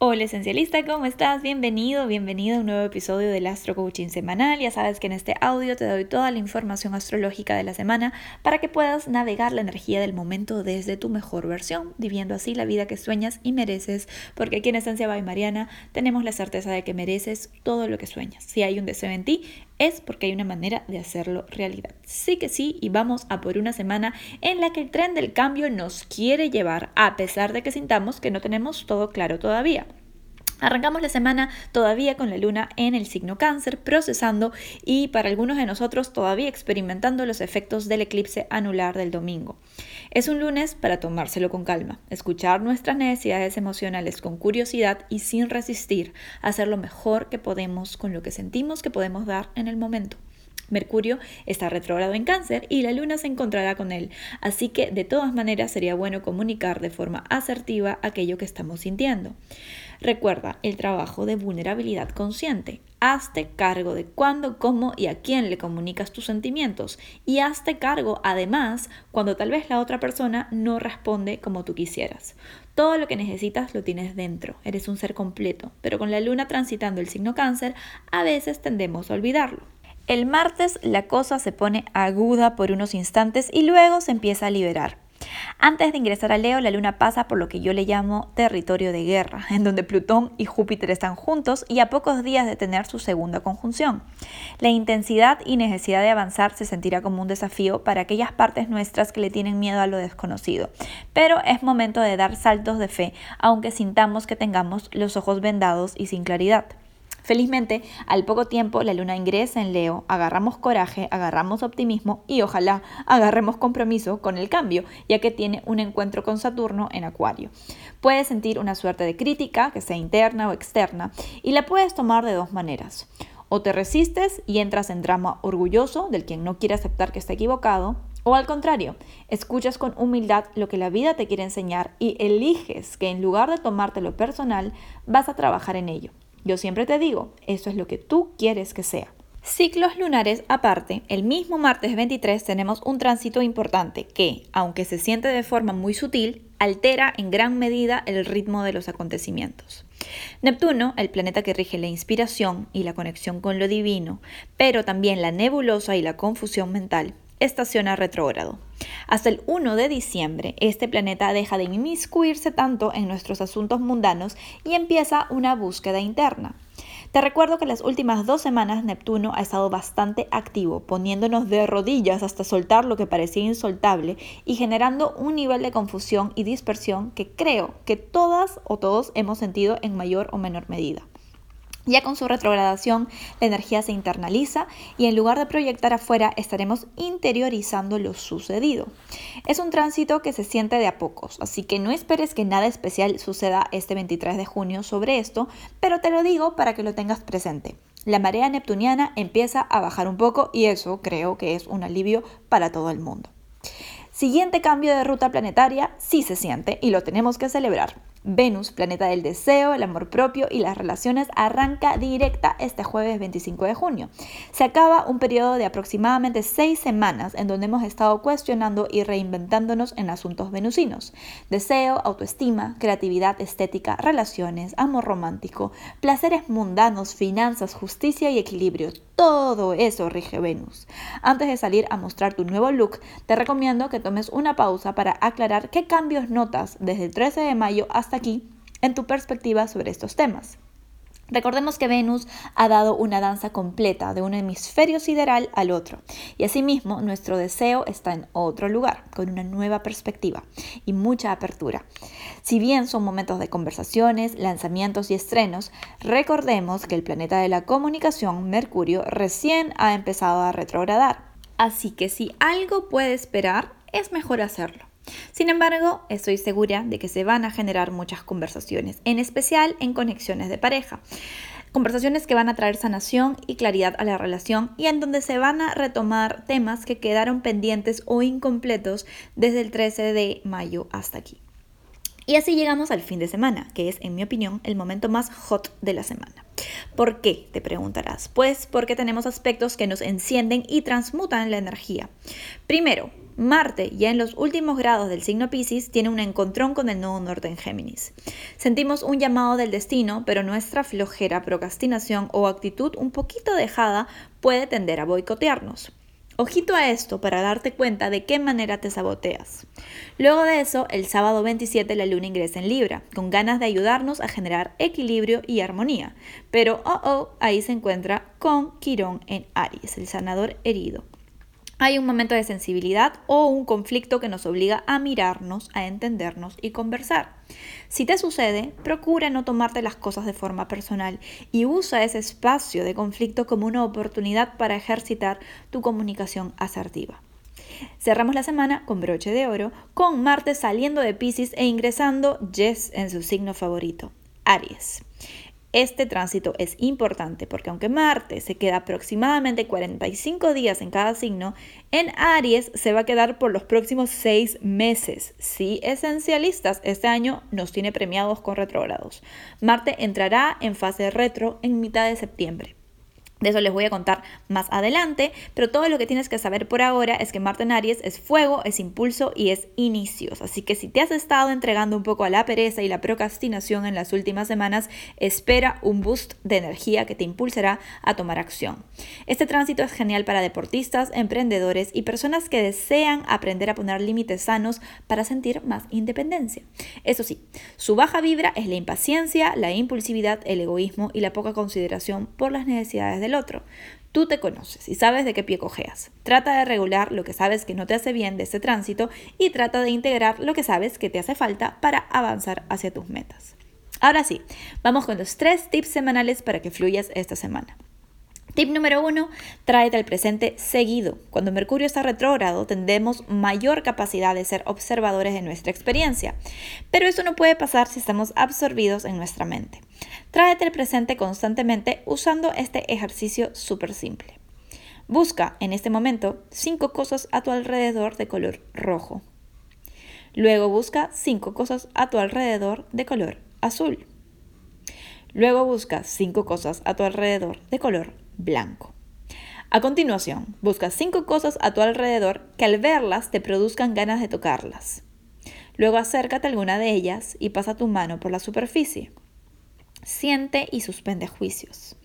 Hola esencialista, ¿cómo estás? Bienvenido, bienvenido a un nuevo episodio del Astro Coaching Semanal. Ya sabes que en este audio te doy toda la información astrológica de la semana para que puedas navegar la energía del momento desde tu mejor versión, viviendo así la vida que sueñas y mereces, porque aquí en Esencia by Mariana tenemos la certeza de que mereces todo lo que sueñas. Si hay un deseo en ti, es porque hay una manera de hacerlo realidad. Sí que sí, y vamos a por una semana en la que el tren del cambio nos quiere llevar, a pesar de que sintamos que no tenemos todo claro todavía. Arrancamos la semana todavía con la luna en el signo cáncer, procesando y para algunos de nosotros todavía experimentando los efectos del eclipse anular del domingo. Es un lunes para tomárselo con calma, escuchar nuestras necesidades emocionales con curiosidad y sin resistir, hacer lo mejor que podemos con lo que sentimos que podemos dar en el momento. Mercurio está retrógrado en cáncer y la luna se encontrará con él, así que de todas maneras sería bueno comunicar de forma asertiva aquello que estamos sintiendo. Recuerda el trabajo de vulnerabilidad consciente. Hazte cargo de cuándo, cómo y a quién le comunicas tus sentimientos. Y hazte cargo, además, cuando tal vez la otra persona no responde como tú quisieras. Todo lo que necesitas lo tienes dentro. Eres un ser completo. Pero con la luna transitando el signo cáncer, a veces tendemos a olvidarlo. El martes la cosa se pone aguda por unos instantes y luego se empieza a liberar. Antes de ingresar a Leo, la luna pasa por lo que yo le llamo territorio de guerra, en donde Plutón y Júpiter están juntos y a pocos días de tener su segunda conjunción. La intensidad y necesidad de avanzar se sentirá como un desafío para aquellas partes nuestras que le tienen miedo a lo desconocido, pero es momento de dar saltos de fe, aunque sintamos que tengamos los ojos vendados y sin claridad. Felizmente, al poco tiempo la luna ingresa en Leo, agarramos coraje, agarramos optimismo y ojalá agarremos compromiso con el cambio, ya que tiene un encuentro con Saturno en Acuario. Puedes sentir una suerte de crítica, que sea interna o externa, y la puedes tomar de dos maneras. O te resistes y entras en drama orgulloso del quien no quiere aceptar que está equivocado, o al contrario, escuchas con humildad lo que la vida te quiere enseñar y eliges que en lugar de tomártelo personal, vas a trabajar en ello. Yo siempre te digo, eso es lo que tú quieres que sea. Ciclos lunares aparte, el mismo martes 23 tenemos un tránsito importante que, aunque se siente de forma muy sutil, altera en gran medida el ritmo de los acontecimientos. Neptuno, el planeta que rige la inspiración y la conexión con lo divino, pero también la nebulosa y la confusión mental, estaciona retrógrado. Hasta el 1 de diciembre, este planeta deja de inmiscuirse tanto en nuestros asuntos mundanos y empieza una búsqueda interna. Te recuerdo que las últimas dos semanas Neptuno ha estado bastante activo, poniéndonos de rodillas hasta soltar lo que parecía insoltable y generando un nivel de confusión y dispersión que creo que todas o todos hemos sentido en mayor o menor medida. Ya con su retrogradación, la energía se internaliza y en lugar de proyectar afuera, estaremos interiorizando lo sucedido. Es un tránsito que se siente de a pocos, así que no esperes que nada especial suceda este 23 de junio sobre esto, pero te lo digo para que lo tengas presente. La marea neptuniana empieza a bajar un poco y eso creo que es un alivio para todo el mundo. Siguiente cambio de ruta planetaria sí se siente y lo tenemos que celebrar. Venus, planeta del deseo, el amor propio y las relaciones, arranca directa este jueves 25 de junio. Se acaba un periodo de aproximadamente seis semanas en donde hemos estado cuestionando y reinventándonos en asuntos venusinos. Deseo, autoestima, creatividad estética, relaciones, amor romántico, placeres mundanos, finanzas, justicia y equilibrio. Todo eso rige Venus. Antes de salir a mostrar tu nuevo look, te recomiendo que tomes una pausa para aclarar qué cambios notas desde el 13 de mayo hasta aquí en tu perspectiva sobre estos temas. Recordemos que Venus ha dado una danza completa de un hemisferio sideral al otro y asimismo nuestro deseo está en otro lugar, con una nueva perspectiva y mucha apertura. Si bien son momentos de conversaciones, lanzamientos y estrenos, recordemos que el planeta de la comunicación, Mercurio, recién ha empezado a retrogradar. Así que si algo puede esperar, es mejor hacerlo. Sin embargo, estoy segura de que se van a generar muchas conversaciones, en especial en conexiones de pareja. Conversaciones que van a traer sanación y claridad a la relación y en donde se van a retomar temas que quedaron pendientes o incompletos desde el 13 de mayo hasta aquí. Y así llegamos al fin de semana, que es, en mi opinión, el momento más hot de la semana. ¿Por qué? Te preguntarás. Pues porque tenemos aspectos que nos encienden y transmutan la energía. Primero, Marte, ya en los últimos grados del signo Pisces, tiene un encontrón con el nodo norte en Géminis. Sentimos un llamado del destino, pero nuestra flojera, procrastinación o actitud un poquito dejada puede tender a boicotearnos. Ojito a esto para darte cuenta de qué manera te saboteas. Luego de eso, el sábado 27 la luna ingresa en Libra, con ganas de ayudarnos a generar equilibrio y armonía. Pero, oh, oh, ahí se encuentra con Quirón en Aries, el sanador herido hay un momento de sensibilidad o un conflicto que nos obliga a mirarnos, a entendernos y conversar. Si te sucede, procura no tomarte las cosas de forma personal y usa ese espacio de conflicto como una oportunidad para ejercitar tu comunicación asertiva. Cerramos la semana con broche de oro, con Marte saliendo de Pisces e ingresando Jess en su signo favorito, Aries. Este tránsito es importante porque aunque Marte se queda aproximadamente 45 días en cada signo, en Aries se va a quedar por los próximos 6 meses. Sí, esencialistas, este año nos tiene premiados con retrógrados. Marte entrará en fase retro en mitad de septiembre. De eso les voy a contar más adelante, pero todo lo que tienes que saber por ahora es que Marte en Aries es fuego, es impulso y es inicios. Así que si te has estado entregando un poco a la pereza y la procrastinación en las últimas semanas, espera un boost de energía que te impulsará a tomar acción. Este tránsito es genial para deportistas, emprendedores y personas que desean aprender a poner límites sanos para sentir más independencia. Eso sí, su baja vibra es la impaciencia, la impulsividad, el egoísmo y la poca consideración por las necesidades de otro. Tú te conoces y sabes de qué pie cojeas. Trata de regular lo que sabes que no te hace bien de este tránsito y trata de integrar lo que sabes que te hace falta para avanzar hacia tus metas. Ahora sí, vamos con los tres tips semanales para que fluyas esta semana. Tip número uno, tráete al presente seguido. Cuando Mercurio está retrógrado, tendremos mayor capacidad de ser observadores de nuestra experiencia. Pero eso no puede pasar si estamos absorbidos en nuestra mente. Tráete al presente constantemente usando este ejercicio súper simple. Busca en este momento cinco cosas a tu alrededor de color rojo. Luego busca cinco cosas a tu alrededor de color azul. Luego busca cinco cosas a tu alrededor de color blanco. A continuación, busca cinco cosas a tu alrededor que al verlas te produzcan ganas de tocarlas. Luego acércate a alguna de ellas y pasa tu mano por la superficie. Siente y suspende juicios.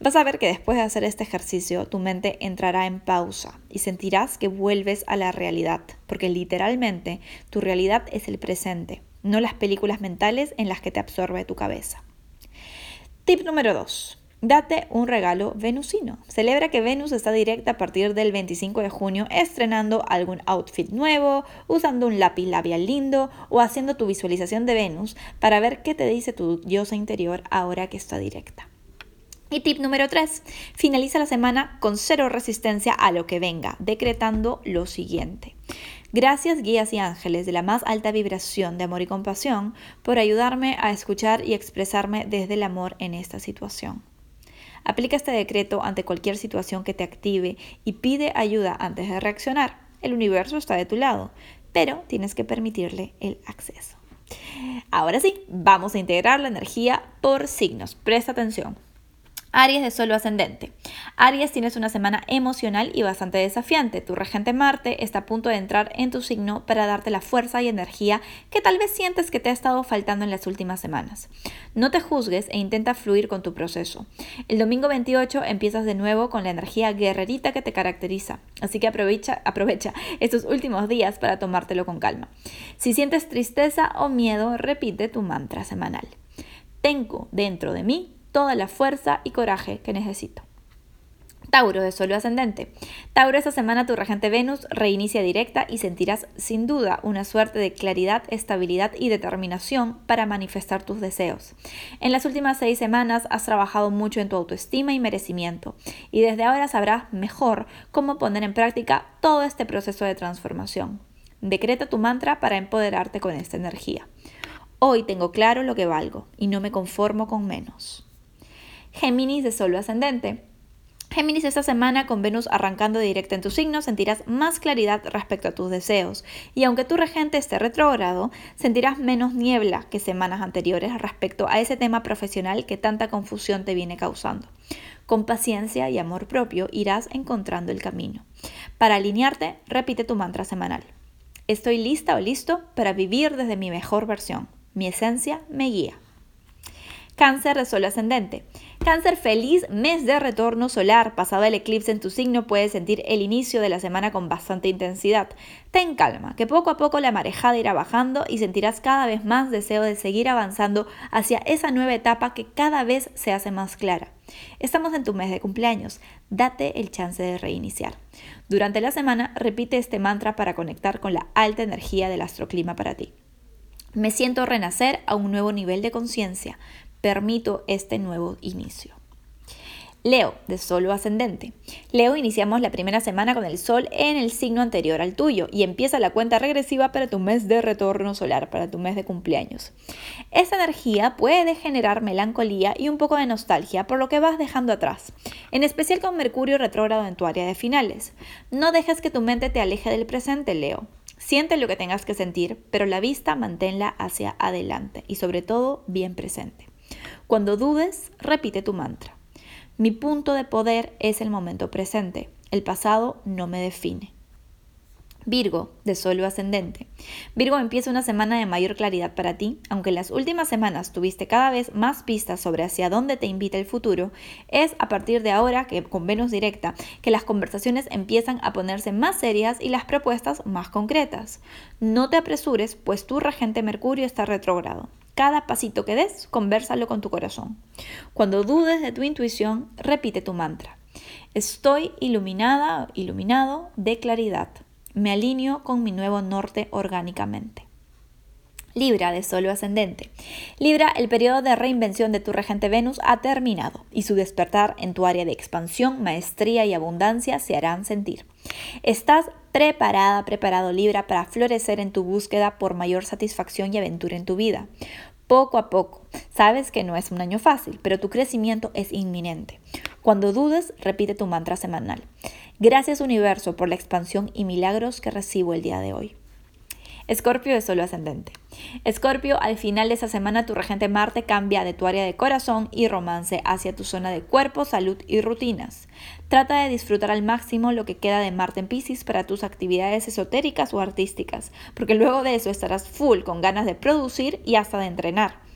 Vas a ver que después de hacer este ejercicio tu mente entrará en pausa y sentirás que vuelves a la realidad, porque literalmente tu realidad es el presente, no las películas mentales en las que te absorbe tu cabeza. Tip número 2. Date un regalo venusino. Celebra que Venus está directa a partir del 25 de junio estrenando algún outfit nuevo, usando un lápiz labial lindo o haciendo tu visualización de Venus para ver qué te dice tu diosa interior ahora que está directa. Y tip número 3. Finaliza la semana con cero resistencia a lo que venga, decretando lo siguiente. Gracias guías y ángeles de la más alta vibración de amor y compasión por ayudarme a escuchar y expresarme desde el amor en esta situación. Aplica este decreto ante cualquier situación que te active y pide ayuda antes de reaccionar. El universo está de tu lado, pero tienes que permitirle el acceso. Ahora sí, vamos a integrar la energía por signos. Presta atención. Aries de solo ascendente. Aries tienes una semana emocional y bastante desafiante. Tu regente Marte está a punto de entrar en tu signo para darte la fuerza y energía que tal vez sientes que te ha estado faltando en las últimas semanas. No te juzgues e intenta fluir con tu proceso. El domingo 28 empiezas de nuevo con la energía guerrerita que te caracteriza, así que aprovecha, aprovecha estos últimos días para tomártelo con calma. Si sientes tristeza o miedo, repite tu mantra semanal. Tengo dentro de mí toda la fuerza y coraje que necesito. Tauro de solo ascendente. Tauro, esta semana tu regente Venus reinicia directa y sentirás sin duda una suerte de claridad, estabilidad y determinación para manifestar tus deseos. En las últimas seis semanas has trabajado mucho en tu autoestima y merecimiento y desde ahora sabrás mejor cómo poner en práctica todo este proceso de transformación. Decreta tu mantra para empoderarte con esta energía. Hoy tengo claro lo que valgo y no me conformo con menos. Géminis de solo ascendente. Géminis, esta semana con Venus arrancando directa en tu signo, sentirás más claridad respecto a tus deseos. Y aunque tu regente esté retrógrado, sentirás menos niebla que semanas anteriores respecto a ese tema profesional que tanta confusión te viene causando. Con paciencia y amor propio irás encontrando el camino. Para alinearte, repite tu mantra semanal. Estoy lista o listo para vivir desde mi mejor versión. Mi esencia me guía. Cáncer de Sol ascendente. Cáncer feliz, mes de retorno solar. Pasado el eclipse en tu signo puedes sentir el inicio de la semana con bastante intensidad. Ten calma, que poco a poco la marejada irá bajando y sentirás cada vez más deseo de seguir avanzando hacia esa nueva etapa que cada vez se hace más clara. Estamos en tu mes de cumpleaños, date el chance de reiniciar. Durante la semana repite este mantra para conectar con la alta energía del astroclima para ti. Me siento renacer a un nuevo nivel de conciencia permito este nuevo inicio. Leo, de Sol ascendente. Leo, iniciamos la primera semana con el Sol en el signo anterior al tuyo y empieza la cuenta regresiva para tu mes de retorno solar, para tu mes de cumpleaños. Esta energía puede generar melancolía y un poco de nostalgia por lo que vas dejando atrás, en especial con Mercurio retrógrado en tu área de finales. No dejes que tu mente te aleje del presente, Leo. Siente lo que tengas que sentir, pero la vista manténla hacia adelante y sobre todo bien presente. Cuando dudes, repite tu mantra. Mi punto de poder es el momento presente. El pasado no me define. Virgo, de Sol ascendente. Virgo empieza una semana de mayor claridad para ti, aunque en las últimas semanas tuviste cada vez más pistas sobre hacia dónde te invita el futuro, es a partir de ahora que con Venus directa que las conversaciones empiezan a ponerse más serias y las propuestas más concretas. No te apresures, pues tu regente Mercurio está retrógrado. Cada pasito que des, conversalo con tu corazón. Cuando dudes de tu intuición, repite tu mantra. Estoy iluminada, iluminado de claridad. Me alineo con mi nuevo norte orgánicamente. Libra de Solo ascendente. Libra, el periodo de reinvención de tu regente Venus ha terminado y su despertar en tu área de expansión, maestría y abundancia se harán sentir. Estás preparada, preparado Libra para florecer en tu búsqueda por mayor satisfacción y aventura en tu vida. Poco a poco. Sabes que no es un año fácil, pero tu crecimiento es inminente. Cuando dudes, repite tu mantra semanal. Gracias universo por la expansión y milagros que recibo el día de hoy. Escorpio de solo ascendente. Escorpio, al final de esa semana tu regente Marte cambia de tu área de corazón y romance hacia tu zona de cuerpo, salud y rutinas. Trata de disfrutar al máximo lo que queda de Marte en Pisces para tus actividades esotéricas o artísticas, porque luego de eso estarás full con ganas de producir y hasta de entrenar.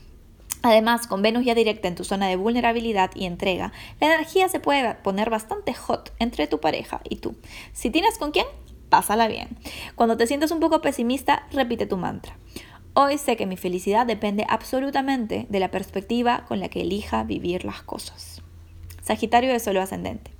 Además, con Venus ya directa en tu zona de vulnerabilidad y entrega, la energía se puede poner bastante hot entre tu pareja y tú. Si tienes con quién, pásala bien. Cuando te sientes un poco pesimista, repite tu mantra. Hoy sé que mi felicidad depende absolutamente de la perspectiva con la que elija vivir las cosas. Sagitario de solo ascendente.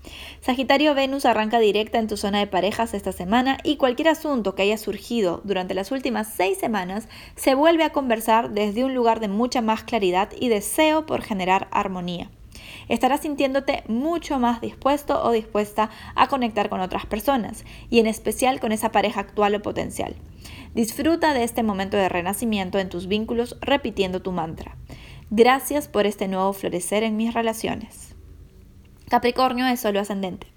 Sagitario Venus arranca directa en tu zona de parejas esta semana y cualquier asunto que haya surgido durante las últimas seis semanas se vuelve a conversar desde un lugar de mucha más claridad y deseo por generar armonía estarás sintiéndote mucho más dispuesto o dispuesta a conectar con otras personas y en especial con esa pareja actual o potencial. Disfruta de este momento de renacimiento en tus vínculos repitiendo tu mantra. Gracias por este nuevo florecer en mis relaciones. Capricornio es solo ascendente.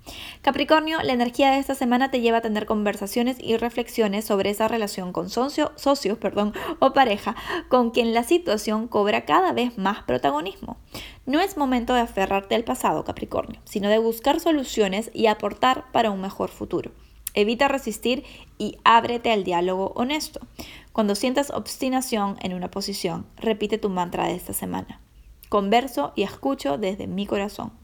Capricornio, la energía de esta semana te lleva a tener conversaciones y reflexiones sobre esa relación con socio, socios perdón, o pareja con quien la situación cobra cada vez más protagonismo. No es momento de aferrarte al pasado, Capricornio, sino de buscar soluciones y aportar para un mejor futuro. Evita resistir y ábrete al diálogo honesto. Cuando sientas obstinación en una posición, repite tu mantra de esta semana. Converso y escucho desde mi corazón.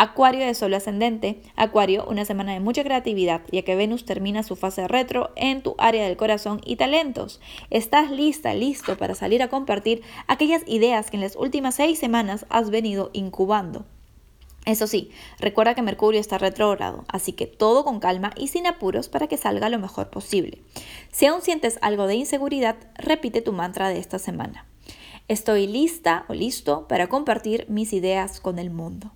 Acuario de Sol ascendente. Acuario, una semana de mucha creatividad, ya que Venus termina su fase retro en tu área del corazón y talentos. Estás lista, listo para salir a compartir aquellas ideas que en las últimas seis semanas has venido incubando. Eso sí, recuerda que Mercurio está retrógrado, así que todo con calma y sin apuros para que salga lo mejor posible. Si aún sientes algo de inseguridad, repite tu mantra de esta semana. Estoy lista o listo para compartir mis ideas con el mundo.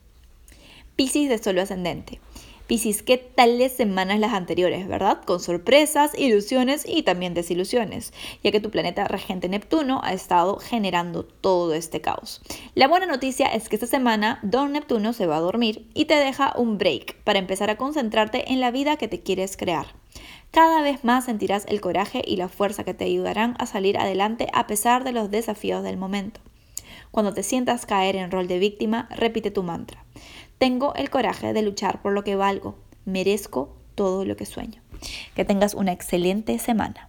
Piscis de solo ascendente. Piscis, ¿qué tales semanas las anteriores, verdad? Con sorpresas, ilusiones y también desilusiones, ya que tu planeta regente Neptuno ha estado generando todo este caos. La buena noticia es que esta semana Don Neptuno se va a dormir y te deja un break para empezar a concentrarte en la vida que te quieres crear. Cada vez más sentirás el coraje y la fuerza que te ayudarán a salir adelante a pesar de los desafíos del momento. Cuando te sientas caer en rol de víctima, repite tu mantra. Tengo el coraje de luchar por lo que valgo. Merezco todo lo que sueño. Que tengas una excelente semana.